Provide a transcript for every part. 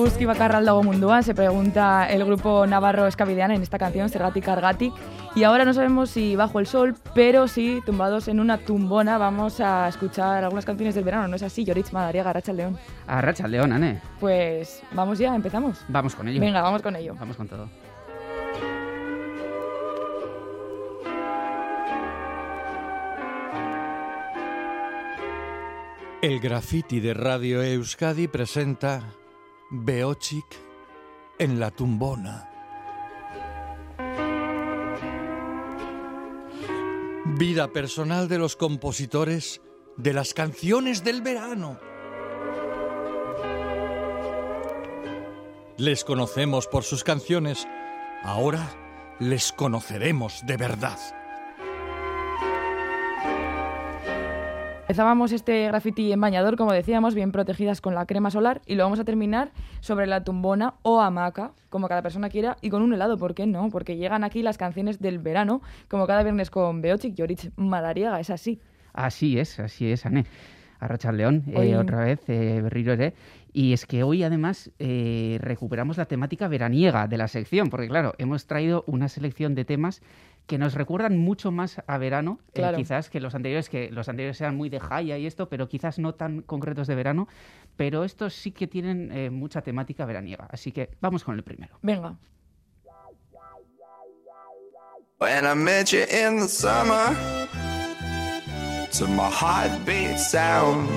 Eguzki bakarra dago mundua, se pregunta el grupo navarro Escavidean en esta canción, Sergatic Argatic. Y ahora no sabemos si bajo el sol, pero sí tumbados en una tumbona vamos a escuchar algunas canciones del verano, ¿no es así? Yoritz Madariaga, Racha León. A Racha León, Ane. Pues vamos ya, empezamos. Vamos con ello. Venga, vamos con ello. Vamos con todo. El graffiti de Radio Euskadi presenta Beochik en la tumbona. Vida personal de los compositores de las canciones del verano. Les conocemos por sus canciones, ahora les conoceremos de verdad. Empezábamos este graffiti en bañador, como decíamos, bien protegidas con la crema solar y lo vamos a terminar sobre la tumbona o hamaca, como cada persona quiera, y con un helado, ¿por qué no? Porque llegan aquí las canciones del verano, como cada viernes con Beochik, Yorich Madariaga, es así. Así es, así es, Ané. Arracha León, eh, otra vez, eh, Berrirore. Y es que hoy además eh, recuperamos la temática veraniega de la sección, porque claro, hemos traído una selección de temas que nos recuerdan mucho más a verano, eh, quizás que los anteriores, que los anteriores sean muy de jaya y esto, pero quizás no tan concretos de verano, pero estos sí que tienen eh, mucha temática veraniega. Así que vamos con el primero. Venga. When I met you in the summer, to my heartbeat sound,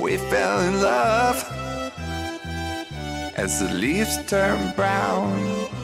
we fell in love as the leaves turn brown.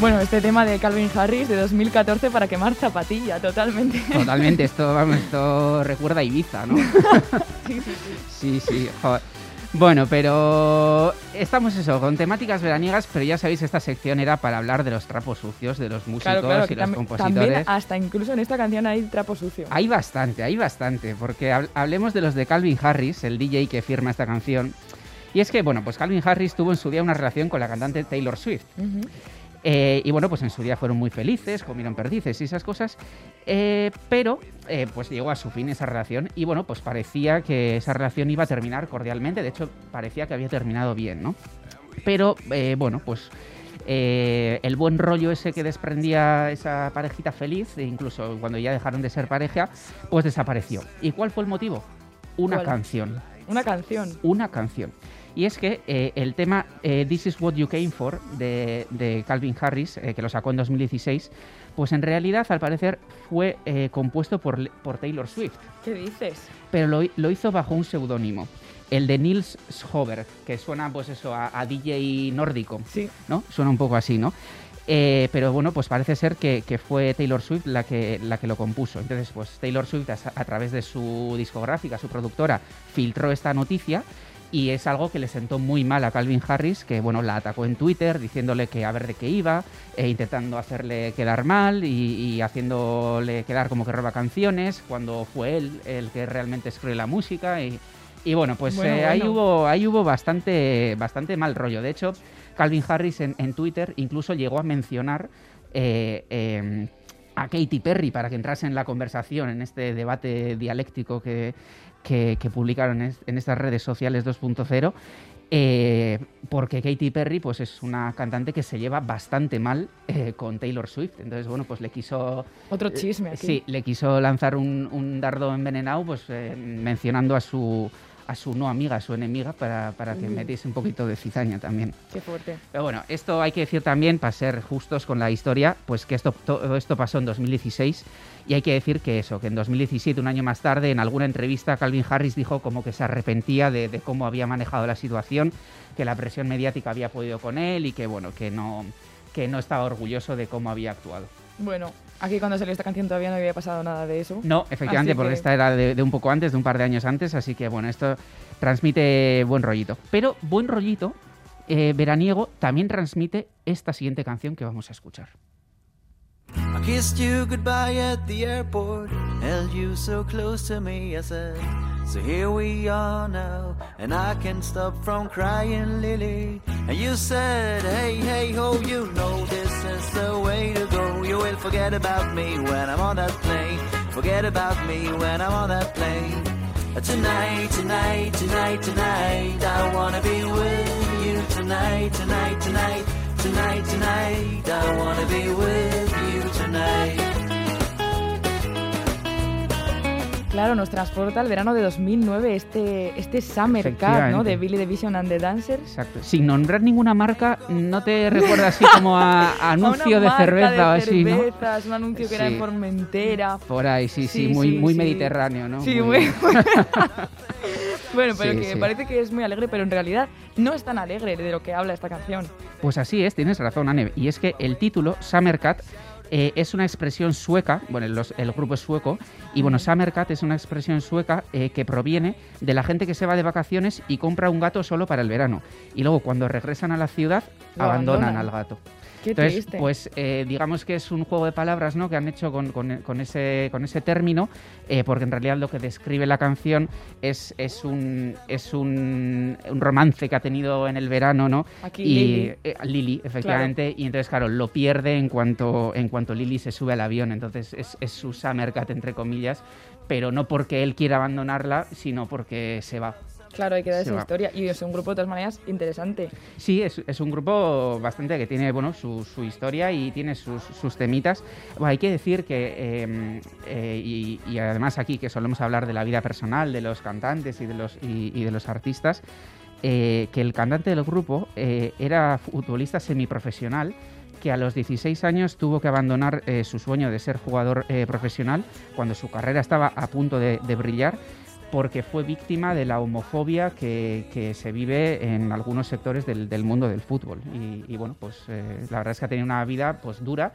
Bueno, este tema de Calvin Harris de 2014 para quemar zapatilla, totalmente. Totalmente, esto, vamos, esto recuerda a Ibiza, ¿no? sí, sí, sí. Sí, sí, Bueno, pero estamos eso, con temáticas veraniegas, pero ya sabéis, esta sección era para hablar de los trapos sucios, de los músicos y los compositores. También hasta incluso en esta canción hay trapo sucio. Hay bastante, hay bastante, porque hablemos de los de Calvin Harris, el DJ que firma esta canción. Y es que, bueno, pues Calvin Harris tuvo en su día una relación con la cantante Taylor Swift. Eh, y bueno, pues en su día fueron muy felices, comieron perdices y esas cosas, eh, pero eh, pues llegó a su fin esa relación y bueno, pues parecía que esa relación iba a terminar cordialmente, de hecho parecía que había terminado bien, ¿no? Pero bueno, pues el buen rollo ese que desprendía esa parejita feliz, e incluso cuando ya dejaron de ser pareja, pues desapareció. ¿Y cuál fue el motivo? Una canción. Una canción. Una canción. Y es que eh, el tema eh, This is What You Came For de, Calvin Harris, eh, que lo sacó en 2016, pues en realidad al parecer fue compuesto por, por, Taylor Swift. ¿Qué dices? Pero lo, hizo bajo un seudónimo. El de Nils Schober, que suena pues eso a, DJ nórdico. Sí. ¿No? Suena un poco así, ¿no? pero bueno, pues parece ser que, fue Taylor Swift la que, la que lo compuso. Entonces, pues Taylor Swift, a, través de su discográfica, su productora, filtró esta noticia y es algo que le sentó muy mal a Calvin Harris, que bueno, la atacó en Twitter diciéndole que a ver de qué iba, e intentando hacerle quedar mal y, haciéndole quedar como que roba canciones, cuando fue él el que realmente escribe la música y, y bueno, pues eh, ahí hubo, ahí hubo bastante, bastante mal rollo. De hecho, Calvin Harris en, Twitter incluso llegó a mencionar eh, em, a Katy Perry para que entrase en la conversación, en este debate dialéctico que, que, publicaron en, estas redes sociales 2.0. Eh, porque Katy Perry pues es una cantante que se lleva bastante mal eh, con Taylor Swift. Entonces, bueno, pues le quiso... Otro chisme aquí. Sí, le quiso lanzar un, dardo envenenado pues eh, mencionando a su, a su no amiga, a su enemiga, para, para que metiese un poquito de cizaña también. Qué fuerte. Pero bueno, esto hay que decir también, para ser justos con la historia, pues que esto, todo esto pasó en 2016 y hay que decir que eso, que en 2017, un año más tarde, en alguna entrevista, Calvin Harris dijo como que se arrepentía de, de cómo había manejado la situación, que la presión mediática había podido con él y que bueno, que no, que no estaba orgulloso de cómo había actuado. Bueno, aquí cuando salió esta canción todavía no había pasado nada de eso. No, efectivamente, Así porque que- esta era de, de un poco antes, de un par de años antes, así que bueno, esto transmite buen rollito. Pero buen rollito eh, veraniego también transmite esta siguiente canción que vamos a escuchar. I kissed you goodbye at the airport, held you so close to me. I said, So here we are now, and I can't stop from crying, Lily. And you said, Hey, hey, ho, you know this is the way to go. You will forget about me when I'm on that plane. Forget about me when I'm on that plane. Uh, tonight, tonight, tonight, tonight, I wanna be with you tonight, tonight, tonight, tonight, tonight, I wanna be with you tonight. Claro, nos transporta al verano de 2009 este, este Summer Cat, ¿no? De Billy the Vision and the Dancers. Exacto. Sin nombrar ninguna marca, ¿no te recuerda así como a, a A una anuncio de cerveza o de así, no? un anuncio que era Sí. en Formentera. Por ahí, sí, sí, Sí, muy, sí, muy sí. mediterráneo, ¿no? Sí, muy... bueno, pero que parece que es muy alegre, pero en realidad no es tan alegre de lo que habla esta canción. Pues así es, tienes razón, Anne. Y es que el título, Summer Cat, eh, es una expresión sueca, bueno, los- el grupo es sueco, y bueno, Summer Cat es una expresión sueca eh, que proviene de la gente que se va de vacaciones y compra un gato solo para el verano. Y luego cuando regresan a la ciudad, abandonan. al gato. Qué Entonces, triste. pues eh, digamos que es un juego de palabras ¿no? que han hecho con, con- con ese, con ese término, eh, porque en realidad lo que describe la canción es, es, un, es un, un romance que ha tenido en el verano, ¿no? Aquí y Lily. eh, efectivamente, y entonces, claro, lo pierde en cuanto, en cuanto Lily se sube al avión, entonces es, es su Summer Cat, entre comillas, pero no porque él quiera abandonarla, sino porque se va. Claro, hay que dar esa va. historia. Y es un grupo de todas maneras interesante. Sí, es, es un grupo bastante que tiene bueno su, su historia y tiene sus, sus temitas. Bueno, hay que decir que, eh, eh, y, y además aquí que solemos hablar de la vida personal de los cantantes y de los, y, y de los artistas, eh, que el cantante del grupo eh, era futbolista semiprofesional que a los 16 años tuvo que abandonar eh, su sueño de ser jugador eh, profesional cuando su carrera estaba a punto de, de brillar porque fue víctima de la homofobia que, que se vive en algunos sectores del, del mundo del fútbol. Y, y bueno, pues eh, la verdad es que ha tenido una vida pues dura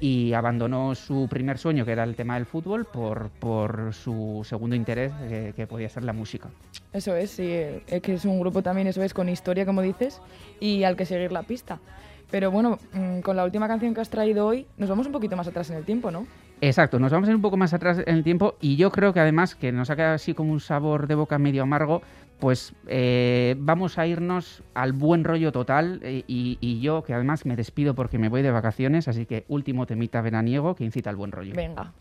y abandonó su primer sueño, que era el tema del fútbol, por, por su segundo interés, eh, que podía ser la música. Eso es, sí. eh, Es que es un grupo también, eso es, con historia, como dices, y al que seguir la pista. Pero bueno, mm, con la última canción que has traído hoy, nos vamos un poquito más atrás en el tiempo, ¿no? Exacto, nos vamos a ir un poco más atrás en el tiempo y yo creo que además que nos ha quedado así como un sabor de boca medio amargo, pues eh, vamos a irnos al buen rollo total eh, y, y yo que además me despido porque me voy de vacaciones, así que último temita veraniego que incita al buen rollo. Venga.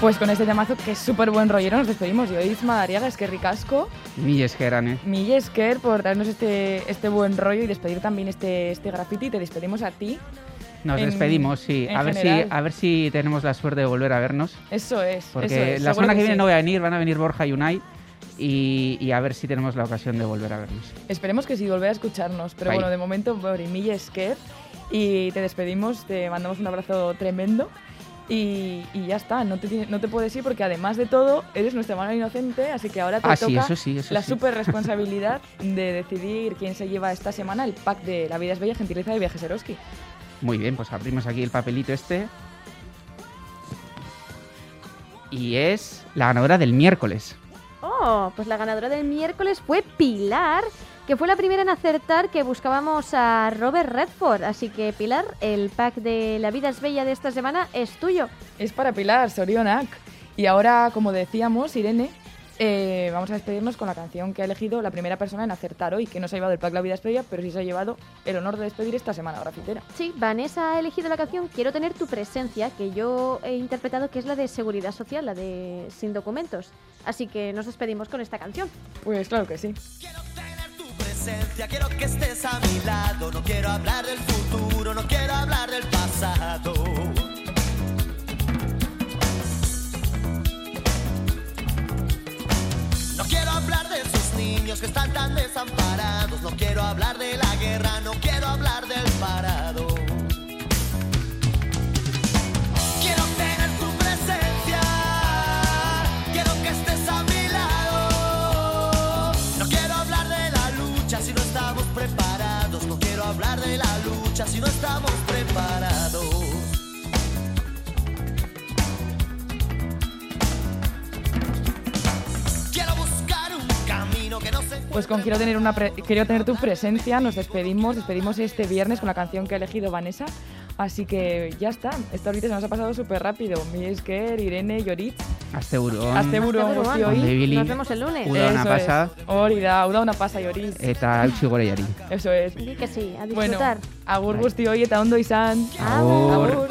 Pues con este temazo que es súper buen rollero nos despedimos. Yo, Isma Dariaga, es que ricasco. Mi Esquerane. Mille Esker por darnos este, este buen rollo y despedir también este, este graffiti. Te despedimos a ti. Nos En- despedimos, sí. A ver, si, a ver si tenemos la suerte de volver a vernos. Eso es. Porque eso es, la semana que, viene sí. no voy a venir, van a venir Borja y Unai. Y, y a ver si tenemos la ocasión de volver a vernos. Esperemos que sí, volver a escucharnos. Pero Bye. bueno, de momento, Mille Esker. Y te despedimos, te mandamos un abrazo tremendo. Y, y ya está, no te, no te puedes ir porque además de todo, eres nuestra mano inocente, así que ahora te Ah, sí, toca eso sí, eso la sí. super responsabilidad de decidir quién se lleva esta semana el pack de La vida es bella, gentileza de Viajes Eroski. Muy bien, pues abrimos aquí el papelito este. Y es la ganadora del miércoles. Pues la ganadora del miércoles fue Pilar, que fue la primera en acertar que buscábamos a Robert Redford. Así que Pilar, el pack de La vida es bella de esta semana es tuyo. Es para Pilar, Sorionak. Y ahora, como decíamos, Irene, eh, vamos a despedirnos con la canción que ha elegido la primera persona en acertar hoy, que no se ha llevado el pack La Vida es Bella, pero sí se ha llevado el honor de despedir esta semana grafitera. Sí, Vanessa ha elegido la canción Quiero tener tu presencia, que yo he interpretado que es la de Seguridad Social, la de Sin Documentos. Así que nos despedimos con esta canción. Pues claro que sí. Quiero tener tu presencia, quiero que estés a mi lado. No quiero hablar del futuro, no quiero hablar del pasado. Niños que están tan desamparados. No quiero hablar de la guerra, no quiero hablar del parado. Quiero tener tu presencia, quiero que estés a mi lado. No quiero hablar de la lucha si no estamos preparados. No quiero hablar de la lucha si no estamos preparados. Pues con quiero tener, una pre- quiero tener tu presencia nos despedimos, despedimos este viernes con la canción que ha elegido Vanessa. Así que ya está, esta horita se nos ha pasado súper rápido. Mi Esker, Irene, Yorit, Aste buruan. Aste buruan. Nos vemos el lunes. Uda Eso pasa. es. Hori da, uda una pasa, Yorit. Eta eutxi goreiari. Eso es. Di que sí, a Bueno, disfrutar. agur guzti hori eta ondo izan. Agur. Agur.